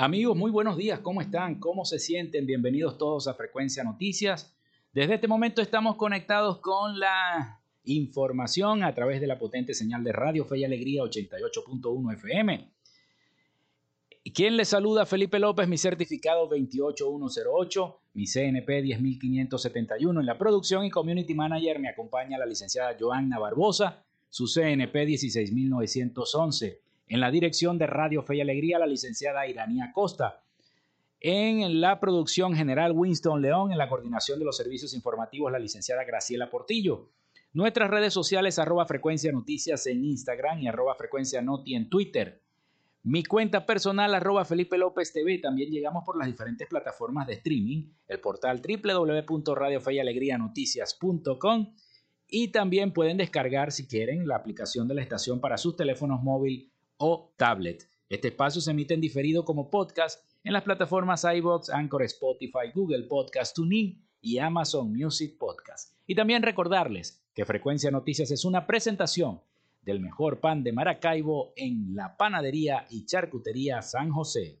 Amigos, muy buenos días, ¿cómo están? ¿Cómo se sienten? Bienvenidos todos a Frecuencia Noticias. Desde este momento estamos conectados con la información a través de la potente señal de Radio Fe y Alegría 88.1 FM. ¿Quién les saluda? Felipe López, mi certificado 28108, mi CNP 10571. En la producción y community manager me acompaña la licenciada Joanna Barbosa, su CNP 16911. En la dirección de Radio Fe y Alegría, la licenciada Iranía Costa. En la producción general, Winston León. En la coordinación de los servicios informativos, la licenciada Graciela Portillo. Nuestras redes sociales, arroba frecuencia noticias en Instagram y arroba frecuencia noti en Twitter. Mi cuenta personal, arroba Felipe López TV. También llegamos por las diferentes plataformas de streaming, el portal www.radiofeyalegrianoticias.com y también pueden descargar, si quieren, la aplicación de la estación para sus teléfonos móvil o tablet. Este espacio se emite en diferido como podcast en las plataformas iBox, Anchor, Spotify, Google Podcast, TuneIn y Amazon Music Podcast. Y también recordarles que Frecuencia Noticias es una presentación del mejor pan de Maracaibo en la panadería y charcutería San José.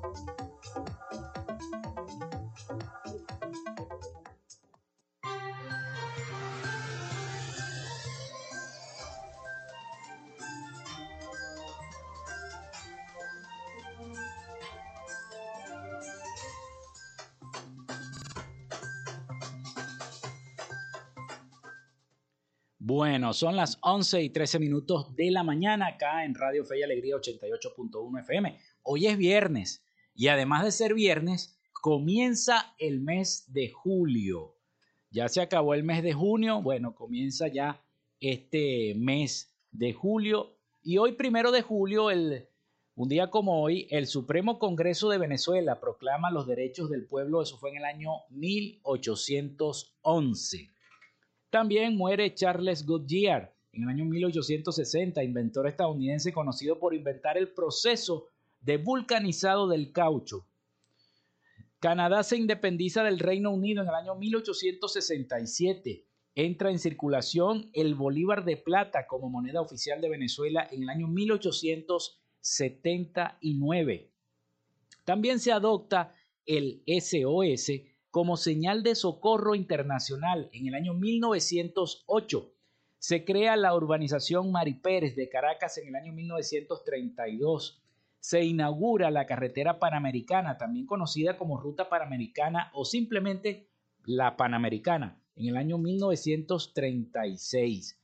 Bueno, son las 11 y 13 minutos de la mañana acá en Radio Fe y Alegría 88.1 FM. Hoy es viernes y además de ser viernes, comienza el mes de julio. Ya se acabó el mes de junio, bueno, comienza ya este mes de julio y hoy primero de julio, el, un día como hoy, el Supremo Congreso de Venezuela proclama los derechos del pueblo, eso fue en el año 1811. También muere Charles Goodyear en el año 1860, inventor estadounidense conocido por inventar el proceso de vulcanizado del caucho. Canadá se independiza del Reino Unido en el año 1867 entra en circulación el Bolívar de Plata como moneda oficial de Venezuela en el año 1879. También se adopta el SOS como señal de socorro internacional en el año 1908. Se crea la urbanización Mari Pérez de Caracas en el año 1932. Se inaugura la carretera panamericana, también conocida como Ruta Panamericana o simplemente la Panamericana, en el año 1936.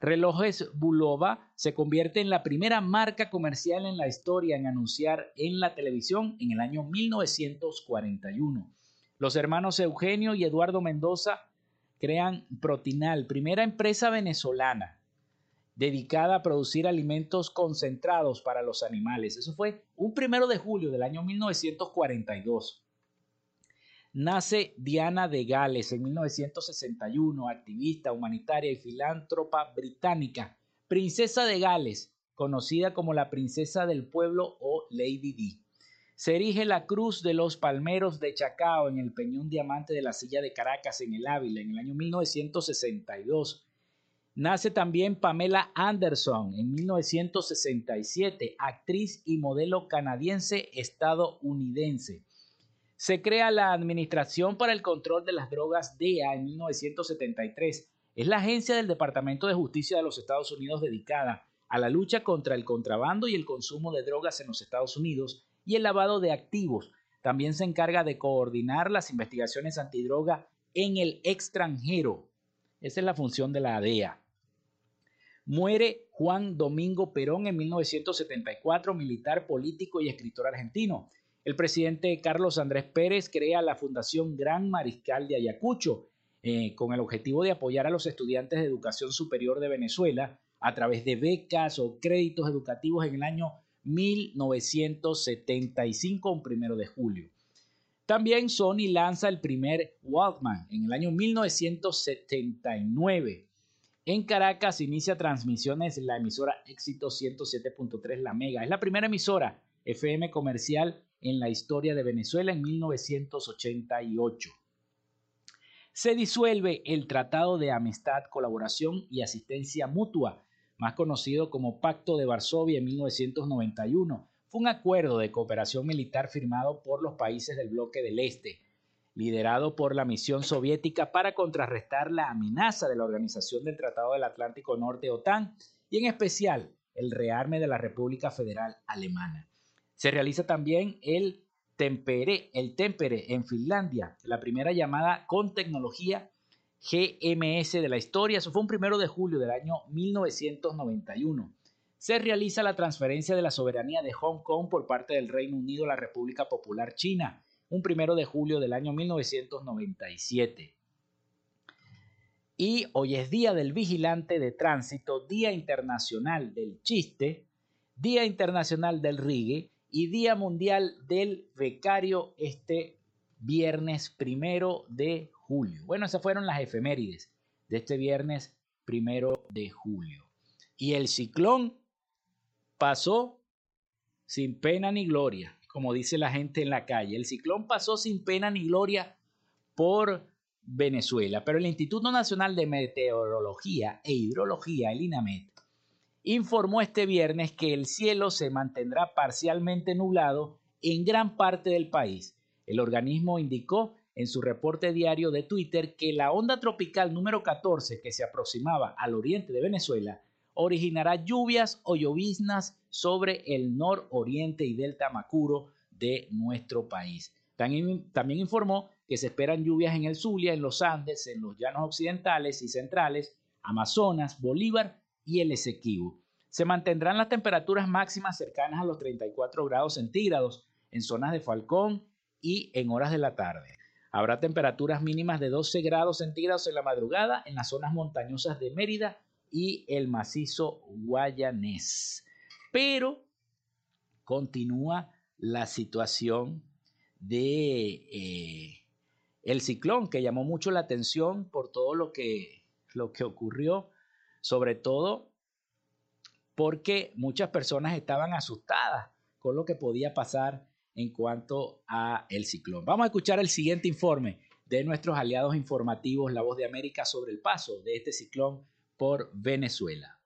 Relojes Bulova se convierte en la primera marca comercial en la historia en anunciar en la televisión en el año 1941. Los hermanos Eugenio y Eduardo Mendoza crean Protinal, primera empresa venezolana dedicada a producir alimentos concentrados para los animales. Eso fue un primero de julio del año 1942. Nace Diana de Gales en 1961, activista, humanitaria y filántropa británica, princesa de Gales, conocida como la princesa del pueblo o Lady D. Se erige la Cruz de los Palmeros de Chacao en el Peñón Diamante de la Silla de Caracas en el Ávila en el año 1962. Nace también Pamela Anderson en 1967, actriz y modelo canadiense estadounidense. Se crea la Administración para el Control de las Drogas DEA en 1973. Es la agencia del Departamento de Justicia de los Estados Unidos dedicada a la lucha contra el contrabando y el consumo de drogas en los Estados Unidos y el lavado de activos. También se encarga de coordinar las investigaciones antidroga en el extranjero. Esa es la función de la DEA. Muere Juan Domingo Perón en 1974, militar, político y escritor argentino. El presidente Carlos Andrés Pérez crea la Fundación Gran Mariscal de Ayacucho eh, con el objetivo de apoyar a los estudiantes de educación superior de Venezuela a través de becas o créditos educativos en el año 1975, un primero de julio. También Sony lanza el primer Walkman en el año 1979. En Caracas inicia transmisiones la emisora Éxito 107.3 La Mega. Es la primera emisora FM comercial en la historia de Venezuela en 1988. Se disuelve el Tratado de Amistad, Colaboración y Asistencia Mutua más conocido como Pacto de Varsovia en 1991. Fue un acuerdo de cooperación militar firmado por los países del bloque del Este, liderado por la misión soviética para contrarrestar la amenaza de la Organización del Tratado del Atlántico Norte OTAN y en especial el rearme de la República Federal Alemana. Se realiza también el Tempere, el Tempere en Finlandia, la primera llamada con tecnología GMS de la historia. Eso fue un primero de julio del año 1991. Se realiza la transferencia de la soberanía de Hong Kong por parte del Reino Unido a la República Popular China, un primero de julio del año 1997. Y hoy es Día del Vigilante de Tránsito, Día Internacional del Chiste, Día Internacional del Rigue y Día Mundial del Becario este viernes primero de julio. Bueno, esas fueron las efemérides de este viernes primero de julio. Y el ciclón pasó sin pena ni gloria, como dice la gente en la calle. El ciclón pasó sin pena ni gloria por Venezuela, pero el Instituto Nacional de Meteorología e Hidrología, el INAMET, informó este viernes que el cielo se mantendrá parcialmente nublado en gran parte del país. El organismo indicó en su reporte diario de Twitter que la onda tropical número 14 que se aproximaba al oriente de Venezuela originará lluvias o lloviznas sobre el nororiente y delta Macuro de nuestro país. También, informó que se esperan lluvias en el Zulia, en los Andes, en los llanos occidentales y centrales, Amazonas, Bolívar y el Esequibo. Se mantendrán las temperaturas máximas cercanas a los 34 grados centígrados en zonas de Falcón y en horas de la tarde. Habrá temperaturas mínimas de 12 grados centígrados en la madrugada en las zonas montañosas de Mérida y el macizo guayanés. Pero continúa la situación de eh, el ciclón que llamó mucho la atención por todo lo que, lo que ocurrió, sobre todo porque muchas personas estaban asustadas con lo que podía pasar en cuanto a el ciclón. Vamos a escuchar el siguiente informe de nuestros aliados informativos La Voz de América sobre el paso de este ciclón por Venezuela.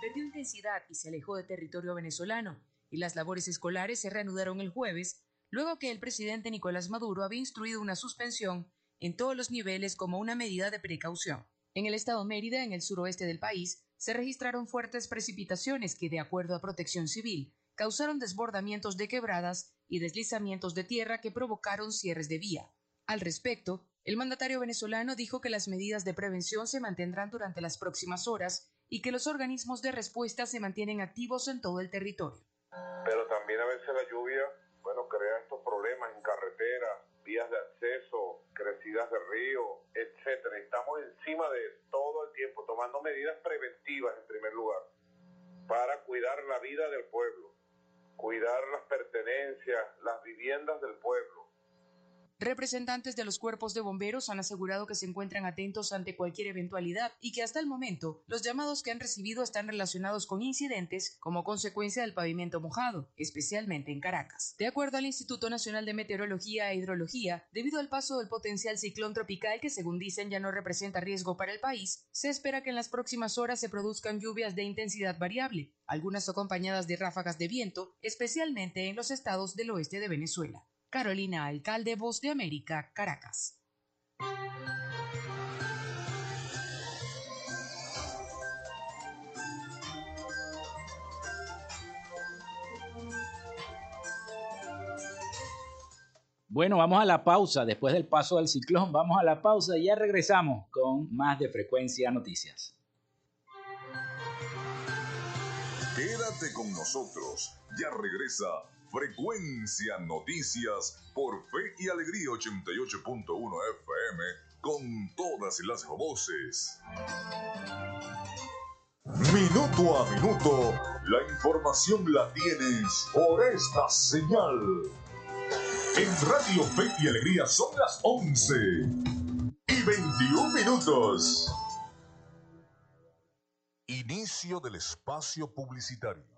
perdió intensidad y se alejó de territorio venezolano, y las labores escolares se reanudaron el jueves, luego que el presidente Nicolás Maduro había instruido una suspensión en todos los niveles como una medida de precaución. En el estado Mérida, en el suroeste del país, se registraron fuertes precipitaciones que, de acuerdo a Protección Civil, causaron desbordamientos de quebradas y deslizamientos de tierra que provocaron cierres de vía. Al respecto, el mandatario venezolano dijo que las medidas de prevención se mantendrán durante las próximas horas y que los organismos de respuesta se mantienen activos en todo el territorio. Pero también a veces la lluvia, bueno, crea estos problemas en carreteras, vías de acceso, crecidas de río. Encima de todo el tiempo tomando medidas preventivas en primer lugar para cuidar la vida del pueblo, cuidar las pertenencias, las viviendas del pueblo Representantes de los cuerpos de bomberos han asegurado que se encuentran atentos ante cualquier eventualidad y que hasta el momento los llamados que han recibido están relacionados con incidentes como consecuencia del pavimento mojado, especialmente en Caracas. De acuerdo al Instituto Nacional de Meteorología e Hidrología, debido al paso del potencial ciclón tropical que según dicen ya no representa riesgo para el país, se espera que en las próximas horas se produzcan lluvias de intensidad variable, algunas acompañadas de ráfagas de viento, especialmente en los estados del oeste de Venezuela. Carolina Alcalde, Voz de América, Caracas. Bueno, vamos a la pausa. Después del paso del ciclón, vamos a la pausa y ya regresamos con más de Frecuencia Noticias. Quédate con nosotros. Ya regresa Frecuencia Noticias por Fe y Alegría 88.1 FM con todas las voces. Minuto a minuto, la información la tienes por esta señal. En Radio Fe y Alegría son las 11 y 21 minutos. Inicio del espacio publicitario.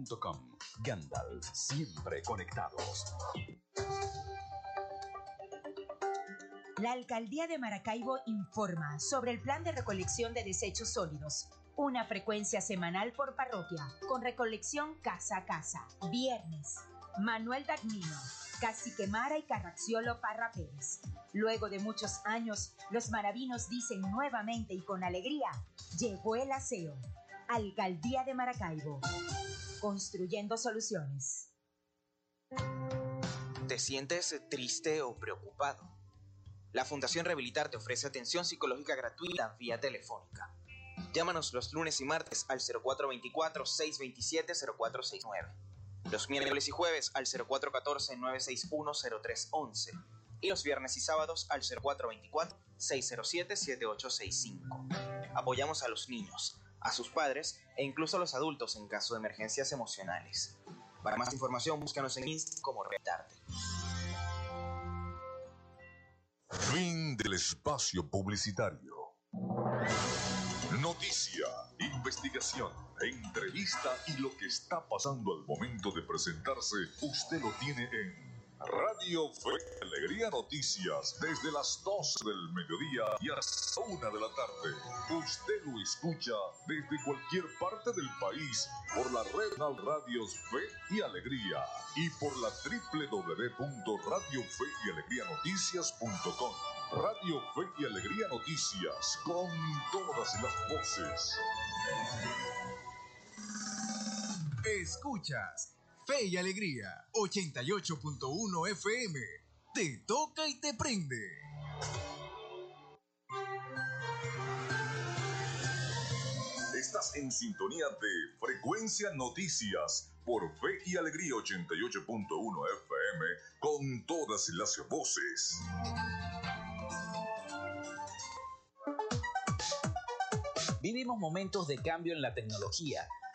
Gandalf, siempre conectados. La Alcaldía de Maracaibo informa sobre el plan de recolección de desechos sólidos. Una frecuencia semanal por parroquia, con recolección casa a casa. Viernes. Manuel Dagnino, Cacique Mara y Carraxiolo Parra Pérez. Luego de muchos años, los maravinos dicen nuevamente y con alegría, llegó el aseo. Alcaldía de Maracaibo. Construyendo soluciones. ¿Te sientes triste o preocupado? La Fundación Rehabilitar te ofrece atención psicológica gratuita vía telefónica. Llámanos los lunes y martes al 0424-627-0469. Los miércoles y jueves al 0414-961-0311. Y los viernes y sábados al 0424-607-7865. Apoyamos a los niños a sus padres e incluso a los adultos en caso de emergencias emocionales. Para más información, búscanos en Instagram como Retarte. Fin del espacio publicitario. Noticia, investigación, entrevista y lo que está pasando al momento de presentarse, usted lo tiene en Radio Fe Alegría Noticias desde las 12 del mediodía y hasta 1 de la tarde. Usted lo escucha desde cualquier parte del país por la red Radios Fe y Alegría y por la www.radiofeyalegrianoticias.com. Radio Fe y Alegría Noticias con todas las voces. Escuchas Fe y Alegría, 88.1 FM. Te toca y te prende. Estás en sintonía de Frecuencia Noticias por Fe y Alegría 88.1 FM con todas las voces. Vivimos momentos de cambio en la tecnología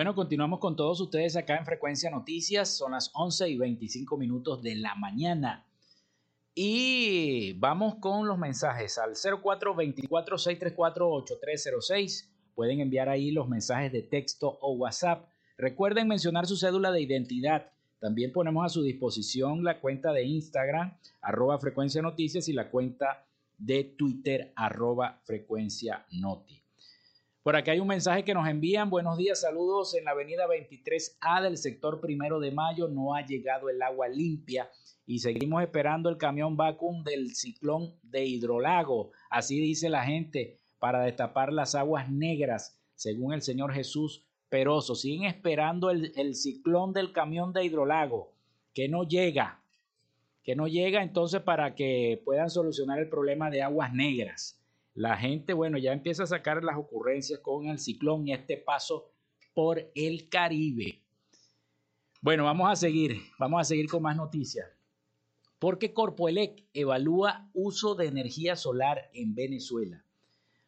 Bueno, continuamos con todos ustedes acá en Frecuencia Noticias. Son las 11 y 25 minutos de la mañana. Y vamos con los mensajes al 0424-634-8306. Pueden enviar ahí los mensajes de texto o WhatsApp. Recuerden mencionar su cédula de identidad. También ponemos a su disposición la cuenta de Instagram, arroba frecuencia noticias, y la cuenta de Twitter, arroba frecuencia noti. Por acá hay un mensaje que nos envían. Buenos días, saludos. En la avenida 23A del sector primero de mayo no ha llegado el agua limpia y seguimos esperando el camión vacuum del ciclón de hidrolago. Así dice la gente para destapar las aguas negras, según el señor Jesús Peroso. Siguen esperando el, el ciclón del camión de hidrolago, que no llega, que no llega entonces para que puedan solucionar el problema de aguas negras la gente, bueno, ya empieza a sacar las ocurrencias con el ciclón y este paso por el Caribe. Bueno, vamos a seguir, vamos a seguir con más noticias. Porque Corpoelec evalúa uso de energía solar en Venezuela.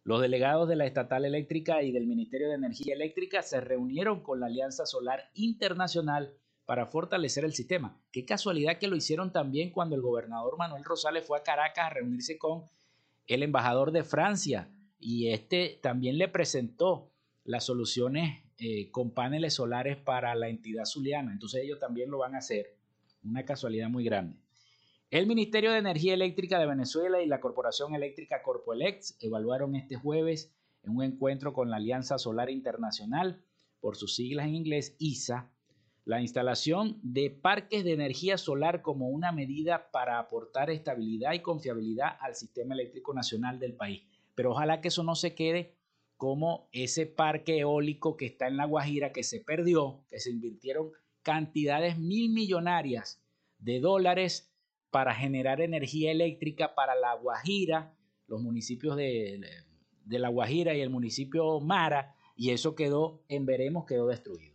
Los delegados de la Estatal Eléctrica y del Ministerio de Energía Eléctrica se reunieron con la Alianza Solar Internacional para fortalecer el sistema. Qué casualidad que lo hicieron también cuando el gobernador Manuel Rosales fue a Caracas a reunirse con el embajador de Francia y este también le presentó las soluciones eh, con paneles solares para la entidad zuliana. Entonces ellos también lo van a hacer. Una casualidad muy grande. El Ministerio de Energía Eléctrica de Venezuela y la Corporación Eléctrica Corpoelex evaluaron este jueves en un encuentro con la Alianza Solar Internacional, por sus siglas en inglés, ISA, la instalación de parques de energía solar como una medida para aportar estabilidad y confiabilidad al sistema eléctrico nacional del país. Pero ojalá que eso no se quede como ese parque eólico que está en La Guajira, que se perdió, que se invirtieron cantidades mil millonarias de dólares para generar energía eléctrica para La Guajira, los municipios de, de La Guajira y el municipio Mara, y eso quedó en veremos, quedó destruido.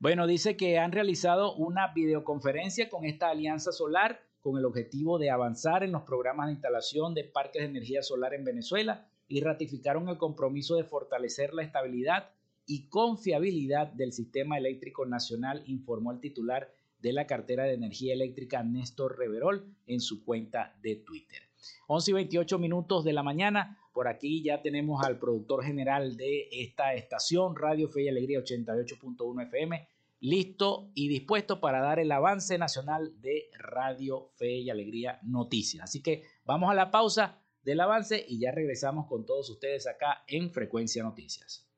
Bueno, dice que han realizado una videoconferencia con esta alianza solar con el objetivo de avanzar en los programas de instalación de parques de energía solar en Venezuela y ratificaron el compromiso de fortalecer la estabilidad y confiabilidad del sistema eléctrico nacional, informó el titular de la cartera de energía eléctrica Néstor Reverol en su cuenta de Twitter. 11 y 28 minutos de la mañana. Por aquí ya tenemos al productor general de esta estación, Radio Fe y Alegría 88.1 FM, listo y dispuesto para dar el avance nacional de Radio Fe y Alegría Noticias. Así que vamos a la pausa del avance y ya regresamos con todos ustedes acá en Frecuencia Noticias.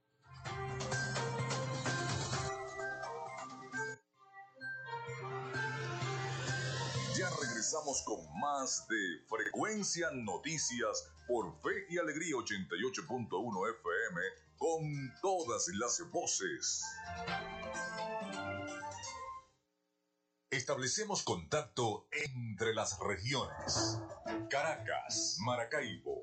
regresamos con más de Frecuencia Noticias por Fe y Alegría 88.1 FM con todas las voces. Establecemos contacto entre las regiones. Caracas, Maracaibo,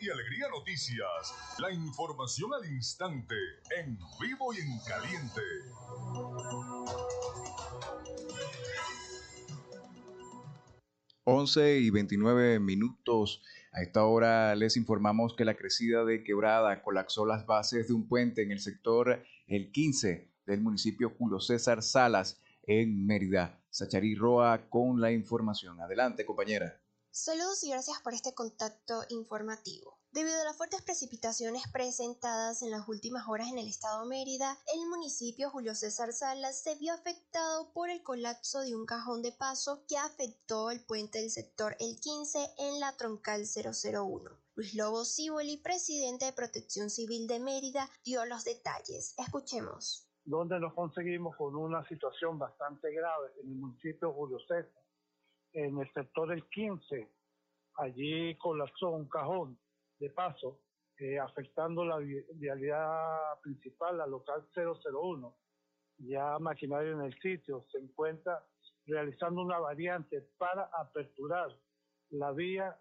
Y Alegría Noticias, la información al instante, en vivo y en caliente. 11 y 29 minutos. A esta hora les informamos que la crecida de Quebrada colapsó las bases de un puente en el sector El 15 del municipio Julio César Salas en Mérida. Sacharí Roa con la información. Adelante, compañera. Saludos y gracias por este contacto informativo. Debido a las fuertes precipitaciones presentadas en las últimas horas en el estado Mérida, el municipio Julio César Salas se vio afectado por el colapso de un cajón de paso que afectó el puente del sector El 15 en la troncal 001. Luis Lobo Ciboli, presidente de Protección Civil de Mérida, dio los detalles. Escuchemos. Donde nos conseguimos con una situación bastante grave en el municipio Julio César, en el sector El 15. Allí colapsó un cajón de paso, eh, afectando la vialidad principal, la local 001. Ya maquinaria en el sitio se encuentra realizando una variante para aperturar la vía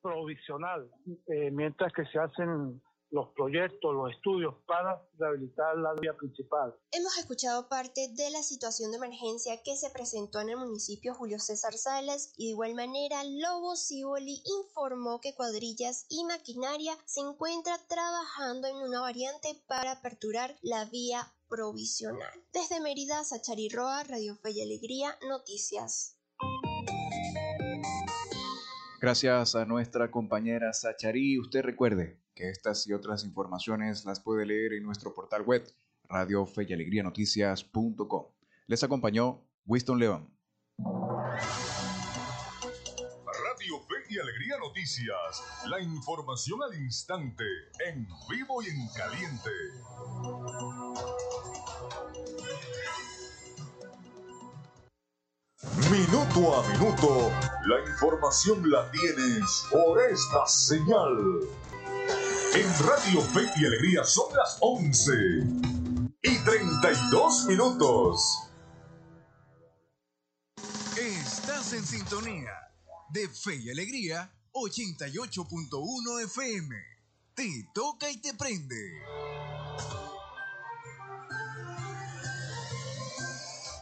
provisional, eh, mientras que se hacen los proyectos, los estudios para rehabilitar la vía principal. Hemos escuchado parte de la situación de emergencia que se presentó en el municipio Julio César Salas y de igual manera Lobo Ciboli informó que cuadrillas y maquinaria se encuentra trabajando en una variante para aperturar la vía provisional. Desde Mérida, Sachari Roa, Radio Fe y Alegría, Noticias. Gracias a nuestra compañera Sachari. Usted recuerde, que estas y otras informaciones las puede leer en nuestro portal web radio y alegría noticias.com. Les acompañó Winston León. Radio Fe y Alegría Noticias, la información al instante, en vivo y en caliente. Minuto a minuto, la información la tienes por esta señal. En Radio Fe y Alegría son las 11 y 32 minutos. Estás en sintonía de Fe y Alegría 88.1 FM. Te toca y te prende.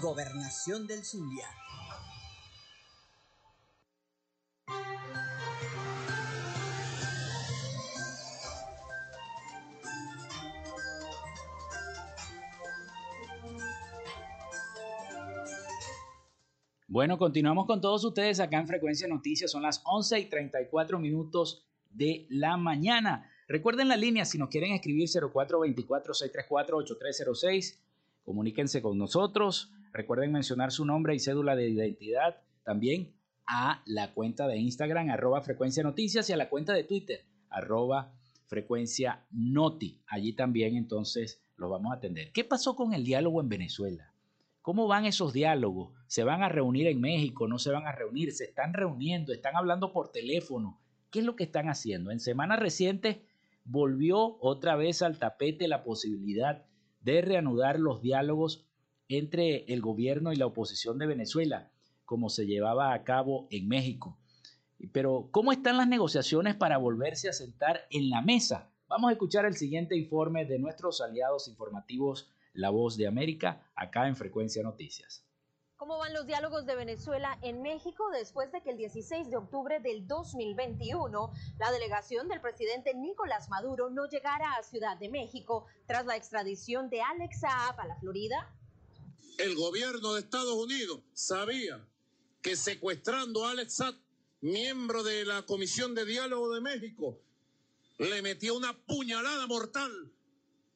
Gobernación del Zulia. Bueno, continuamos con todos ustedes acá en Frecuencia Noticias. Son las 11 y 34 minutos de la mañana. Recuerden la línea si nos quieren escribir 0424-634-8306. Comuníquense con nosotros. Recuerden mencionar su nombre y cédula de identidad también a la cuenta de Instagram arroba frecuencia noticias y a la cuenta de Twitter arroba frecuencia noti. Allí también entonces los vamos a atender. ¿Qué pasó con el diálogo en Venezuela? ¿Cómo van esos diálogos? ¿Se van a reunir en México? ¿No se van a reunir? ¿Se están reuniendo? ¿Están hablando por teléfono? ¿Qué es lo que están haciendo? En semanas recientes volvió otra vez al tapete la posibilidad de reanudar los diálogos entre el gobierno y la oposición de Venezuela, como se llevaba a cabo en México. Pero, ¿cómo están las negociaciones para volverse a sentar en la mesa? Vamos a escuchar el siguiente informe de nuestros aliados informativos la Voz de América, acá en Frecuencia Noticias. ¿Cómo van los diálogos de Venezuela en México después de que el 16 de octubre del 2021 la delegación del presidente Nicolás Maduro no llegara a Ciudad de México tras la extradición de Alex Saab a la Florida? El gobierno de Estados Unidos sabía que secuestrando a Alex Saab, miembro de la Comisión de Diálogo de México, le metió una puñalada mortal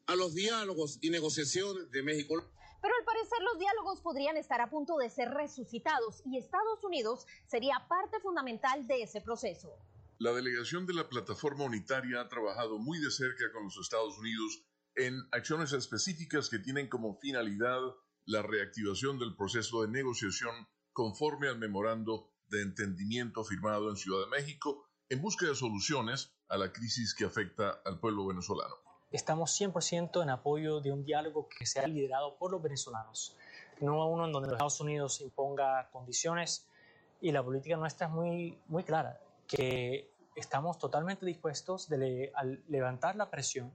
a los diálogos y negociaciones de México. Pero al parecer los diálogos podrían estar a punto de ser resucitados y Estados Unidos sería parte fundamental de ese proceso. La delegación de la plataforma unitaria ha trabajado muy de cerca con los Estados Unidos en acciones específicas que tienen como finalidad la reactivación del proceso de negociación conforme al memorando de entendimiento firmado en Ciudad de México en busca de soluciones a la crisis que afecta al pueblo venezolano estamos 100% en apoyo de un diálogo que sea liderado por los venezolanos, no uno en donde los Estados Unidos imponga condiciones y la política nuestra es muy, muy clara, que estamos totalmente dispuestos de a levantar la presión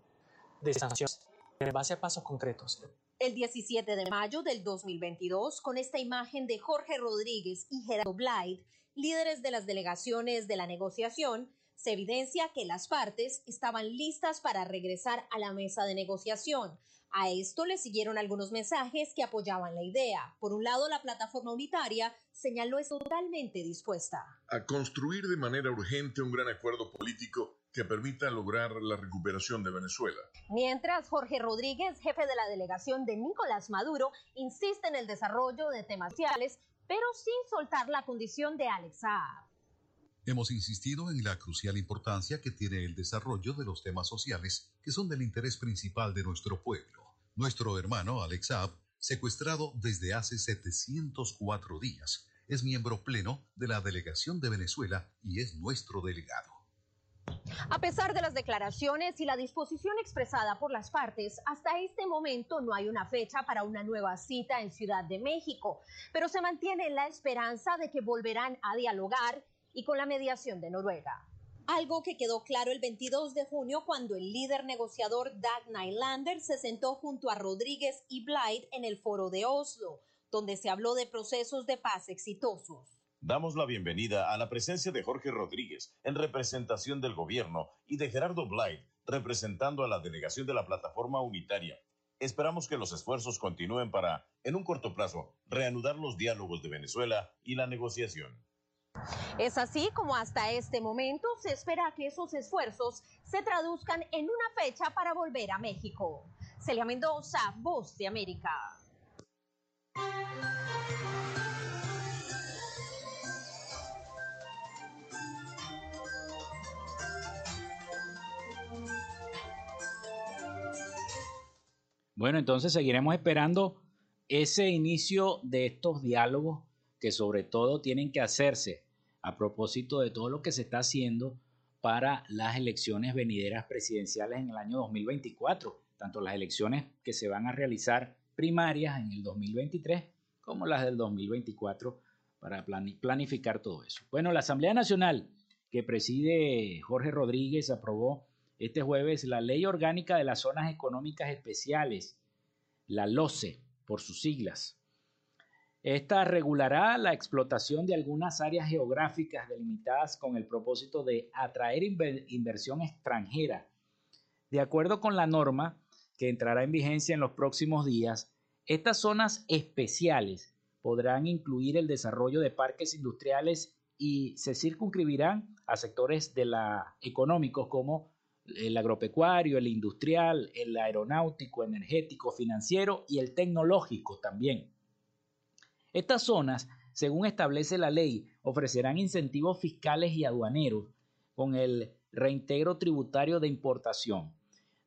de sanciones en base a pasos concretos. El 17 de mayo del 2022, con esta imagen de Jorge Rodríguez y Gerardo Blyde, líderes de las delegaciones de la negociación, se evidencia que las partes estaban listas para regresar a la mesa de negociación. A esto le siguieron algunos mensajes que apoyaban la idea. Por un lado, la plataforma unitaria señaló es totalmente dispuesta a construir de manera urgente un gran acuerdo político que permita lograr la recuperación de Venezuela. Mientras Jorge Rodríguez, jefe de la delegación de Nicolás Maduro, insiste en el desarrollo de temas sociales, pero sin soltar la condición de Alex Saab. Hemos insistido en la crucial importancia que tiene el desarrollo de los temas sociales que son del interés principal de nuestro pueblo. Nuestro hermano Alex Saab, secuestrado desde hace 704 días, es miembro pleno de la delegación de Venezuela y es nuestro delegado. A pesar de las declaraciones y la disposición expresada por las partes, hasta este momento no hay una fecha para una nueva cita en Ciudad de México, pero se mantiene la esperanza de que volverán a dialogar y con la mediación de Noruega. Algo que quedó claro el 22 de junio cuando el líder negociador Dag Nylander se sentó junto a Rodríguez y Blyde en el foro de Oslo, donde se habló de procesos de paz exitosos. Damos la bienvenida a la presencia de Jorge Rodríguez en representación del gobierno y de Gerardo Blyde representando a la delegación de la plataforma unitaria. Esperamos que los esfuerzos continúen para, en un corto plazo, reanudar los diálogos de Venezuela y la negociación. Es así como hasta este momento se espera que esos esfuerzos se traduzcan en una fecha para volver a México. Celia Mendoza, Voz de América. Bueno, entonces seguiremos esperando ese inicio de estos diálogos que sobre todo tienen que hacerse a propósito de todo lo que se está haciendo para las elecciones venideras presidenciales en el año 2024, tanto las elecciones que se van a realizar primarias en el 2023 como las del 2024 para planificar todo eso. Bueno, la Asamblea Nacional que preside Jorge Rodríguez aprobó este jueves la Ley Orgánica de las Zonas Económicas Especiales, la LOCE, por sus siglas. Esta regulará la explotación de algunas áreas geográficas delimitadas con el propósito de atraer inversión extranjera. De acuerdo con la norma, que entrará en vigencia en los próximos días, estas zonas especiales podrán incluir el desarrollo de parques industriales y se circunscribirán a sectores de la económicos como el agropecuario, el industrial, el aeronáutico, energético, financiero y el tecnológico también. Estas zonas, según establece la ley, ofrecerán incentivos fiscales y aduaneros con el reintegro tributario de importación,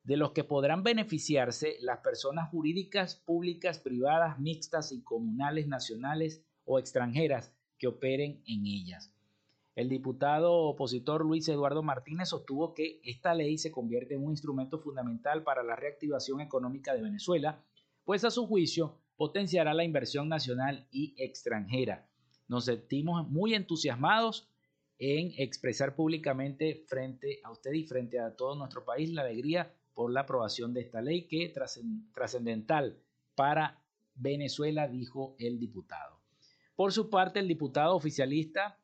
de los que podrán beneficiarse las personas jurídicas, públicas, privadas, mixtas y comunales, nacionales o extranjeras que operen en ellas. El diputado opositor Luis Eduardo Martínez sostuvo que esta ley se convierte en un instrumento fundamental para la reactivación económica de Venezuela, pues a su juicio potenciará la inversión nacional y extranjera. Nos sentimos muy entusiasmados en expresar públicamente frente a usted y frente a todo nuestro país la alegría por la aprobación de esta ley que trascendental para Venezuela, dijo el diputado. Por su parte, el diputado oficialista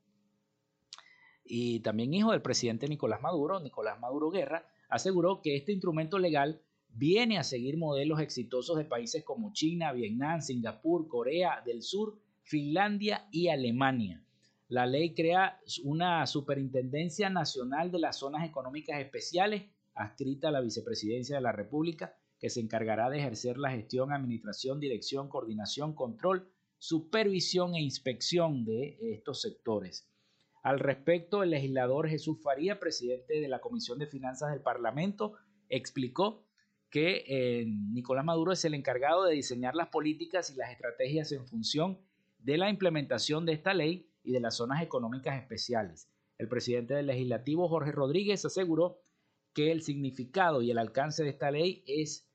y también hijo del presidente Nicolás Maduro, Nicolás Maduro Guerra, aseguró que este instrumento legal viene a seguir modelos exitosos de países como China, Vietnam, Singapur, Corea del Sur, Finlandia y Alemania. La ley crea una Superintendencia Nacional de las Zonas Económicas Especiales, adscrita a la Vicepresidencia de la República, que se encargará de ejercer la gestión, administración, dirección, coordinación, control, supervisión e inspección de estos sectores. Al respecto, el legislador Jesús Faría, presidente de la Comisión de Finanzas del Parlamento, explicó que eh, Nicolás Maduro es el encargado de diseñar las políticas y las estrategias en función de la implementación de esta ley y de las zonas económicas especiales. El presidente del legislativo, Jorge Rodríguez, aseguró que el significado y el alcance de esta ley es,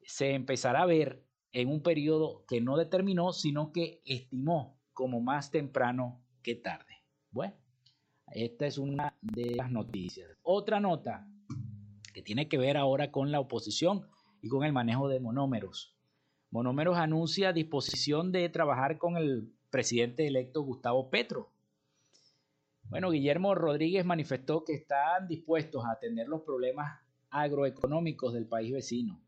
se empezará a ver en un periodo que no determinó, sino que estimó como más temprano que tarde. Bueno, esta es una de las noticias. Otra nota, tiene que ver ahora con la oposición y con el manejo de monómeros. Monómeros anuncia disposición de trabajar con el presidente electo Gustavo Petro. Bueno, Guillermo Rodríguez manifestó que están dispuestos a atender los problemas agroeconómicos del país vecino.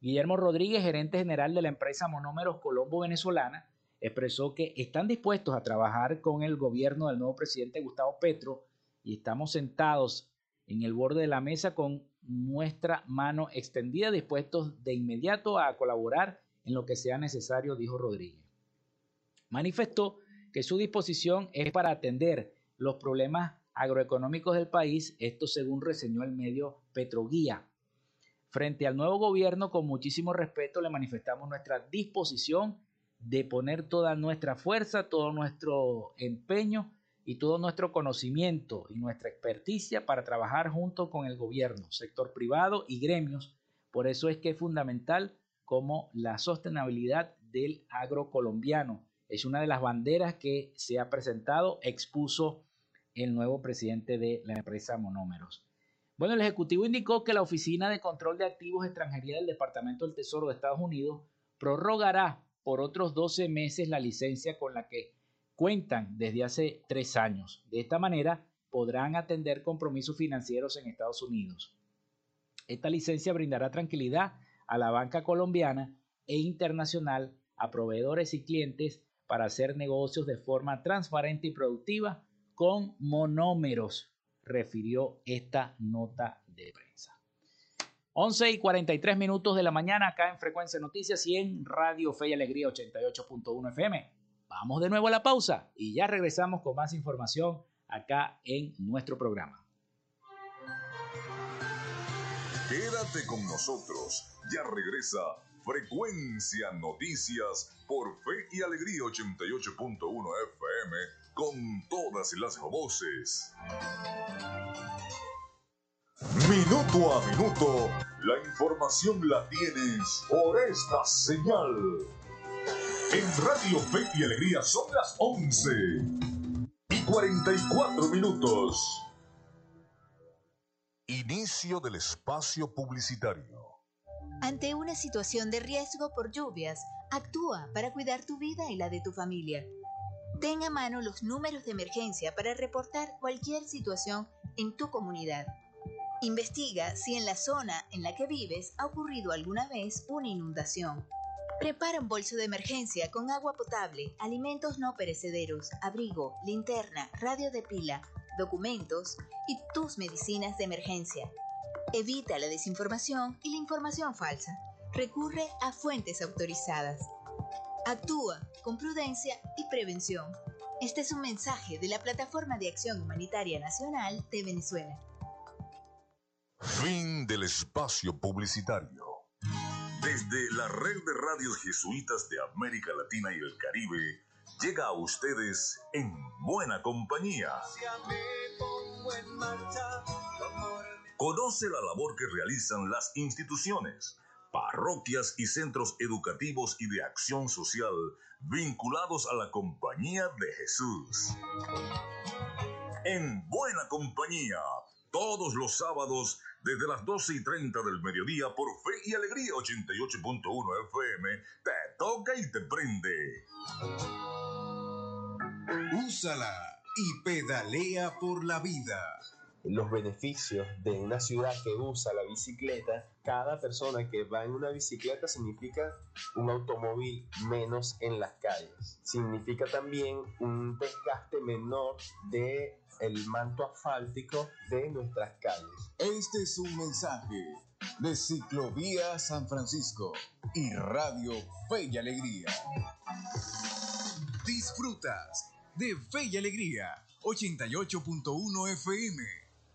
Guillermo Rodríguez, gerente general de la empresa Monómeros Colombo Venezolana, expresó que están dispuestos a trabajar con el gobierno del nuevo presidente Gustavo Petro y estamos sentados en el borde de la mesa con nuestra mano extendida, dispuestos de inmediato a colaborar en lo que sea necesario, dijo Rodríguez. Manifestó que su disposición es para atender los problemas agroeconómicos del país, esto según reseñó el medio Petroguía. Frente al nuevo gobierno, con muchísimo respeto, le manifestamos nuestra disposición de poner toda nuestra fuerza, todo nuestro empeño y todo nuestro conocimiento y nuestra experticia para trabajar junto con el gobierno, sector privado y gremios. Por eso es que es fundamental como la sostenibilidad del agro colombiano. Es una de las banderas que se ha presentado, expuso el nuevo presidente de la empresa Monómeros. Bueno, el Ejecutivo indicó que la Oficina de Control de Activos Extranjería del Departamento del Tesoro de Estados Unidos prorrogará por otros 12 meses la licencia con la que cuentan desde hace tres años. De esta manera podrán atender compromisos financieros en Estados Unidos. Esta licencia brindará tranquilidad a la banca colombiana e internacional, a proveedores y clientes para hacer negocios de forma transparente y productiva con monómeros, refirió esta nota de prensa. 11 y 43 minutos de la mañana acá en Frecuencia Noticias y en Radio Fe y Alegría 88.1 FM. Vamos de nuevo a la pausa y ya regresamos con más información acá en nuestro programa. Quédate con nosotros, ya regresa Frecuencia Noticias por Fe y Alegría 88.1 FM con todas las voces. Minuto a minuto, la información la tienes por esta señal. En Radio Fe y Alegría son las 11 y 44 minutos. Inicio del espacio publicitario. Ante una situación de riesgo por lluvias, actúa para cuidar tu vida y la de tu familia. Ten a mano los números de emergencia para reportar cualquier situación en tu comunidad. Investiga si en la zona en la que vives ha ocurrido alguna vez una inundación. Prepara un bolso de emergencia con agua potable, alimentos no perecederos, abrigo, linterna, radio de pila, documentos y tus medicinas de emergencia. Evita la desinformación y la información falsa. Recurre a fuentes autorizadas. Actúa con prudencia y prevención. Este es un mensaje de la Plataforma de Acción Humanitaria Nacional de Venezuela. Fin del espacio publicitario. Desde la red de radios jesuitas de América Latina y el Caribe, llega a ustedes en buena compañía. Conoce la labor que realizan las instituciones, parroquias y centros educativos y de acción social vinculados a la compañía de Jesús. En buena compañía, todos los sábados desde las 12 y 30 del mediodía por Fe y Alegría 88.1 FM, te toca y te prende. Úsala y pedalea por la vida. Los beneficios de una ciudad que usa la bicicleta, cada persona que va en una bicicleta significa un automóvil menos en las calles. Significa también un desgaste menor de el manto asfáltico de nuestras calles. Este es un mensaje de Ciclovía San Francisco y Radio Fe y Alegría. Disfrutas de Fe y Alegría 88.1 FM.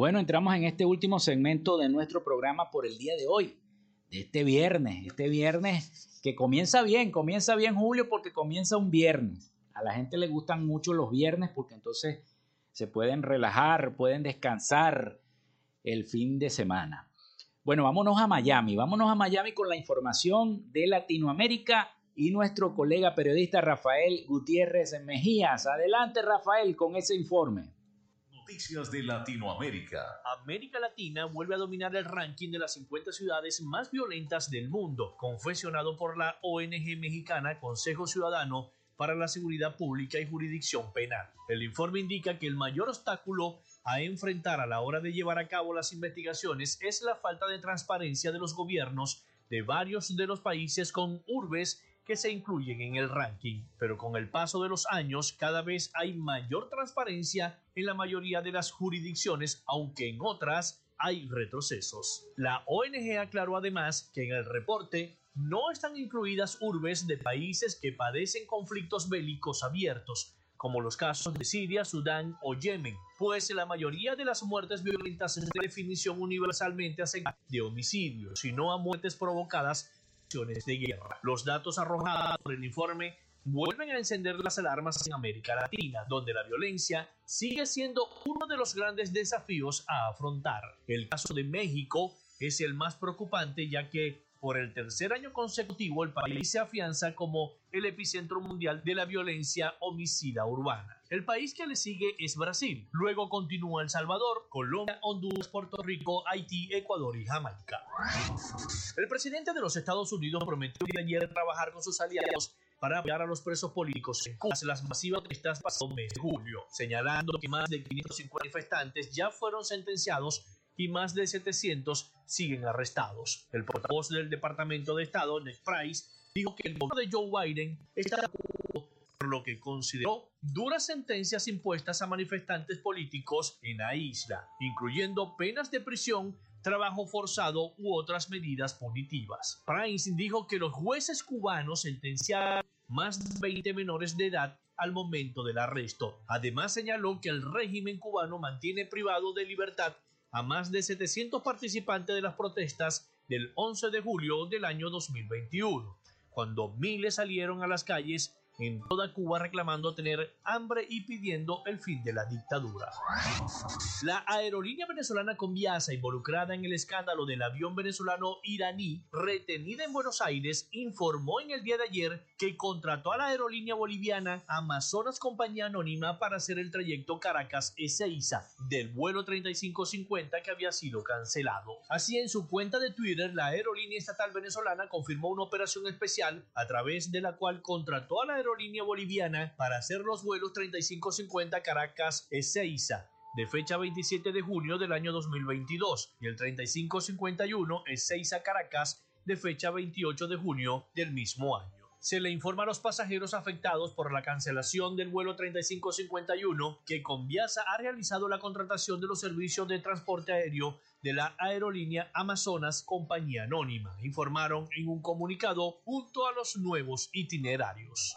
Bueno, entramos en este último segmento de nuestro programa por el día de hoy, de este viernes, este viernes que comienza bien, comienza bien Julio porque comienza un viernes. A la gente le gustan mucho los viernes porque entonces se pueden relajar, pueden descansar el fin de semana. Bueno, vámonos a Miami, vámonos a Miami con la información de Latinoamérica y nuestro colega periodista Rafael Gutiérrez Mejías. Adelante Rafael con ese informe. Noticias de Latinoamérica. América Latina vuelve a dominar el ranking de las 50 ciudades más violentas del mundo, confesionado por la ONG mexicana Consejo Ciudadano para la Seguridad Pública y Jurisdicción Penal. El informe indica que el mayor obstáculo a enfrentar a la hora de llevar a cabo las investigaciones es la falta de transparencia de los gobiernos de varios de los países con urbes que se incluyen en el ranking, pero con el paso de los años cada vez hay mayor transparencia en la mayoría de las jurisdicciones, aunque en otras hay retrocesos. La ONG aclaró además que en el reporte no están incluidas urbes de países que padecen conflictos bélicos abiertos, como los casos de Siria, Sudán o Yemen, pues la mayoría de las muertes violentas es de definición universalmente aceptada de homicidio, sino a muertes provocadas de guerra. Los datos arrojados por el informe vuelven a encender las alarmas en América Latina, donde la violencia sigue siendo uno de los grandes desafíos a afrontar. El caso de México es el más preocupante ya que por el tercer año consecutivo el país se afianza como el epicentro mundial de la violencia homicida urbana. El país que le sigue es Brasil. Luego continúa El Salvador, Colombia, Honduras, Puerto Rico, Haití, Ecuador y Jamaica. El presidente de los Estados Unidos prometió ayer trabajar con sus aliados para apoyar a los presos políticos en Cuba las masivas protestas pasado mes de julio, señalando que más de 550 manifestantes ya fueron sentenciados y más de 700 siguen arrestados. El portavoz del Departamento de Estado, Ned Price, dijo que el gobierno de Joe Biden está por lo que consideró duras sentencias impuestas a manifestantes políticos en la isla, incluyendo penas de prisión trabajo forzado u otras medidas punitivas. Prince dijo que los jueces cubanos sentenciaron más de 20 menores de edad al momento del arresto. Además señaló que el régimen cubano mantiene privado de libertad a más de 700 participantes de las protestas del 11 de julio del año 2021, cuando miles salieron a las calles en toda Cuba reclamando tener hambre y pidiendo el fin de la dictadura. La aerolínea venezolana Conviasa, involucrada en el escándalo del avión venezolano iraní retenida en Buenos Aires, informó en el día de ayer que contrató a la aerolínea boliviana Amazonas Compañía Anónima para hacer el trayecto Caracas-Ezeiza del vuelo 3550 que había sido cancelado. Así, en su cuenta de Twitter, la aerolínea estatal venezolana confirmó una operación especial a través de la cual contrató a la aerolínea aerolínea boliviana para hacer los vuelos 3550 Caracas-Ezeiza de fecha 27 de junio del año 2022 y el 3551 Ezeiza Caracas de fecha 28 de junio del mismo año. Se le informa a los pasajeros afectados por la cancelación del vuelo 3551 que Conviasa ha realizado la contratación de los servicios de transporte aéreo de la aerolínea Amazonas Compañía Anónima, informaron en un comunicado junto a los nuevos itinerarios.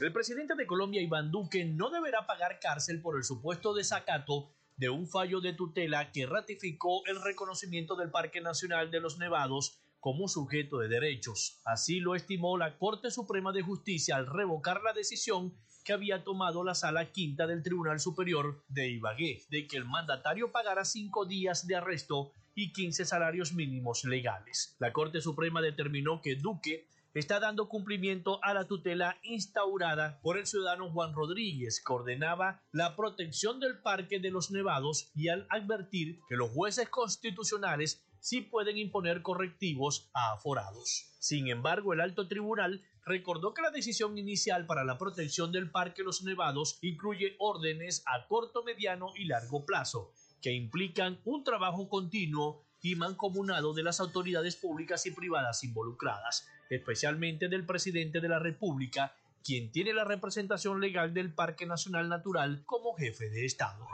El presidente de Colombia, Iván Duque, no deberá pagar cárcel por el supuesto desacato de un fallo de tutela que ratificó el reconocimiento del Parque Nacional de los Nevados como sujeto de derechos. Así lo estimó la Corte Suprema de Justicia al revocar la decisión que había tomado la Sala Quinta del Tribunal Superior de Ibagué de que el mandatario pagara cinco días de arresto y 15 salarios mínimos legales. La Corte Suprema determinó que Duque está dando cumplimiento a la tutela instaurada por el ciudadano Juan Rodríguez, que ordenaba la protección del Parque de los Nevados y al advertir que los jueces constitucionales sí pueden imponer correctivos a aforados. Sin embargo, el alto tribunal recordó que la decisión inicial para la protección del Parque Los Nevados incluye órdenes a corto, mediano y largo plazo, que implican un trabajo continuo y mancomunado de las autoridades públicas y privadas involucradas, especialmente del presidente de la República quien tiene la representación legal del Parque Nacional Natural como jefe de Estado.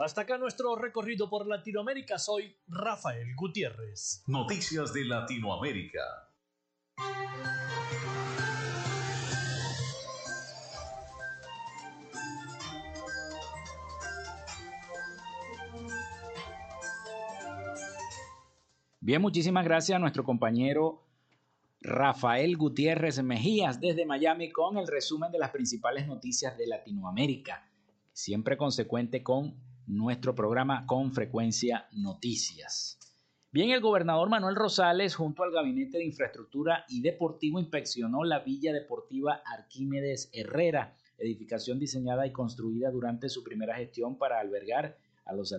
Hasta acá nuestro recorrido por Latinoamérica. Soy Rafael Gutiérrez. Noticias de Latinoamérica. Bien, muchísimas gracias a nuestro compañero Rafael Gutiérrez Mejías desde Miami con el resumen de las principales noticias de Latinoamérica, siempre consecuente con nuestro programa con frecuencia noticias. Bien, el gobernador Manuel Rosales junto al Gabinete de Infraestructura y Deportivo inspeccionó la Villa Deportiva Arquímedes Herrera, edificación diseñada y construida durante su primera gestión para albergar a los,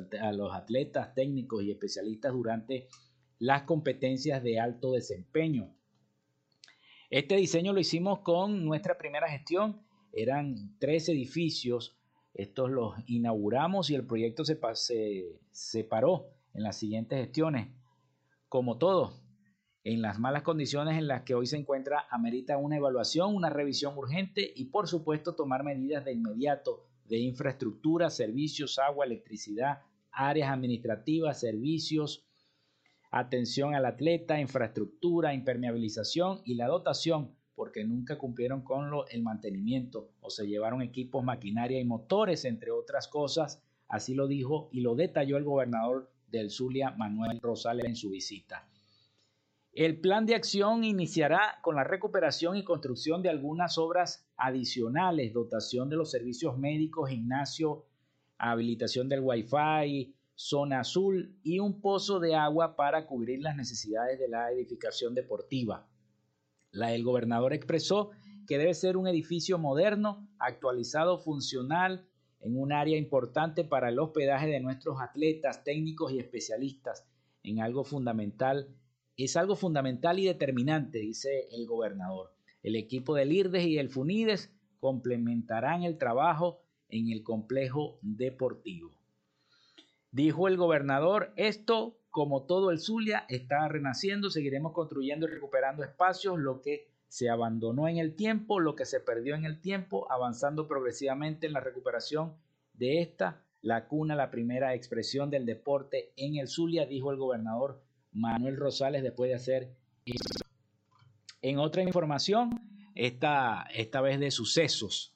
atletas técnicos y especialistas durante las competencias de alto desempeño. Este diseño lo hicimos con nuestra primera gestión. Eran tres edificios. Estos los inauguramos y el proyecto se, se paró en las siguientes gestiones. Como todo, en las malas condiciones en las que hoy se encuentra, amerita una evaluación, una revisión urgente y por supuesto tomar medidas de inmediato de infraestructura, servicios, agua, electricidad, áreas administrativas, servicios, atención al atleta, infraestructura, impermeabilización y la dotación, porque nunca cumplieron con lo, el mantenimiento o se llevaron equipos, maquinaria y motores, entre otras cosas. Así lo dijo y lo detalló el gobernador del Zulia, Manuel Rosales, en su visita. El plan de acción iniciará con la recuperación y construcción de algunas obras adicionales, dotación de los servicios médicos, gimnasio, habilitación del Wi-Fi, zona azul y un pozo de agua para cubrir las necesidades de la edificación deportiva. La, el gobernador expresó que debe ser un edificio moderno, actualizado, funcional, en un área importante para el hospedaje de nuestros atletas, técnicos y especialistas, en algo fundamental. Es algo fundamental y determinante, dice el gobernador. El equipo del IRDES y el FUNIDES complementarán el trabajo en el complejo deportivo. Dijo el gobernador, esto, como todo el Zulia, está renaciendo, seguiremos construyendo y recuperando espacios, lo que se abandonó en el tiempo lo que se perdió en el tiempo, avanzando progresivamente en la recuperación de esta, la cuna, la primera expresión del deporte en el Zulia, dijo el gobernador Manuel Rosales después de hacer en otra información, esta, esta vez de sucesos.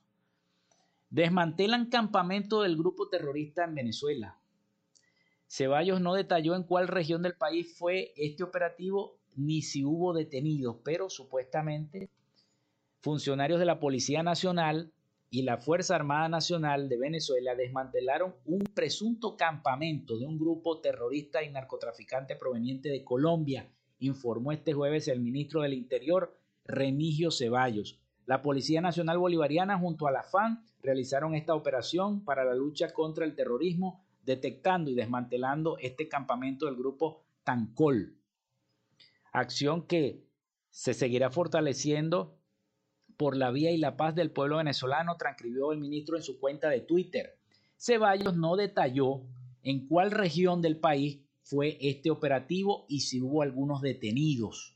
Desmantelan campamento del grupo terrorista en Venezuela. Ceballos no detalló en cuál región del país fue este operativo ni si hubo detenidos, pero supuestamente funcionarios de la Policía Nacional y la Fuerza Armada Nacional de Venezuela desmantelaron un presunto campamento de un grupo terrorista y narcotraficante proveniente de Colombia informó este jueves el ministro del Interior, Remigio Ceballos. La Policía Nacional Bolivariana junto a la FAN realizaron esta operación para la lucha contra el terrorismo, detectando y desmantelando este campamento del grupo Tancol. Acción que se seguirá fortaleciendo por la vía y la paz del pueblo venezolano, transcribió el ministro en su cuenta de Twitter. Ceballos no detalló en cuál región del país fue este operativo y si hubo algunos detenidos.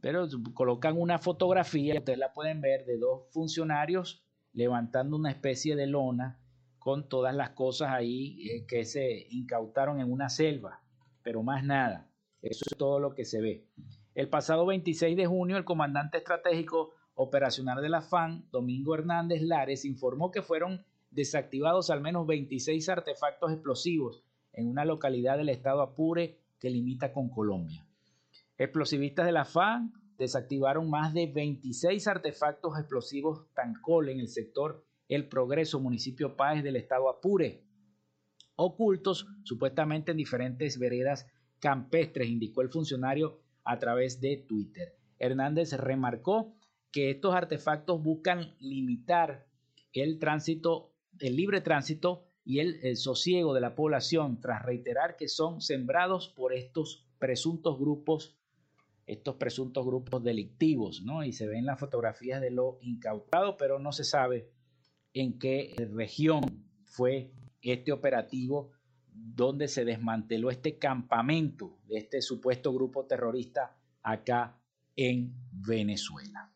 Pero colocan una fotografía, ustedes la pueden ver, de dos funcionarios levantando una especie de lona con todas las cosas ahí eh, que se incautaron en una selva, pero más nada. Eso es todo lo que se ve. El pasado 26 de junio, el comandante estratégico operacional de la FAN, Domingo Hernández Lares, informó que fueron desactivados al menos 26 artefactos explosivos en una localidad del estado Apure que limita con Colombia. Explosivistas de la FAN desactivaron más de 26 artefactos explosivos Tancol en el sector El Progreso, municipio Páez del estado Apure, ocultos supuestamente en diferentes veredas campestres, indicó el funcionario a través de Twitter. Hernández remarcó que estos artefactos buscan limitar el tránsito, el libre tránsito y el, sosiego de la población tras reiterar que son sembrados por estos presuntos grupos, estos presuntos grupos delictivos, ¿no? Y se ven las fotografías de lo incautado, pero no se sabe en qué región fue este operativo donde se desmanteló este campamento de este supuesto grupo terrorista acá en Venezuela.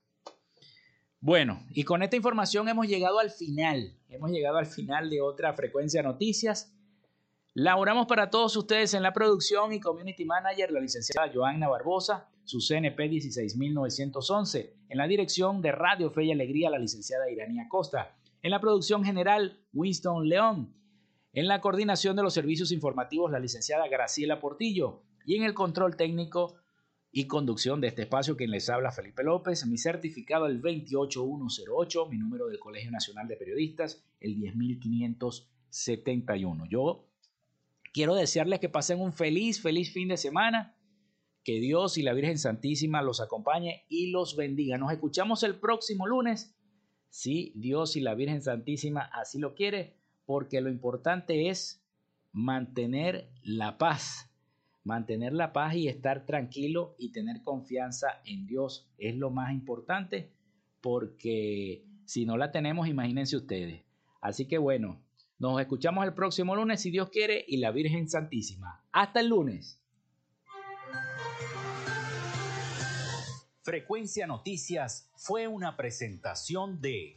Bueno, y con esta información hemos llegado al final, hemos llegado al final de otra frecuencia noticias. Laboramos para todos ustedes en la producción y community manager la licenciada Joanna Barbosa, su CNP 16911, en la dirección de Radio Fe y Alegría la licenciada Iranía Costa, en la producción general Winston León, en la coordinación de los servicios informativos la licenciada Graciela Portillo y en el control técnico y conducción de este espacio quien les habla Felipe López, mi certificado el 28108, mi número del Colegio Nacional de Periodistas el 10571. Yo quiero desearles que pasen un feliz, feliz fin de semana, que Dios y la Virgen Santísima los acompañe y los bendiga. Nos escuchamos el próximo lunes, si Dios y la Virgen Santísima así lo quiere, porque lo importante es mantener la paz Mantener la paz y estar tranquilo y tener confianza en Dios es lo más importante porque si no la tenemos, imagínense ustedes. Así que bueno, nos escuchamos el próximo lunes si Dios quiere y la Virgen Santísima. Hasta el lunes. Frecuencia Noticias fue una presentación de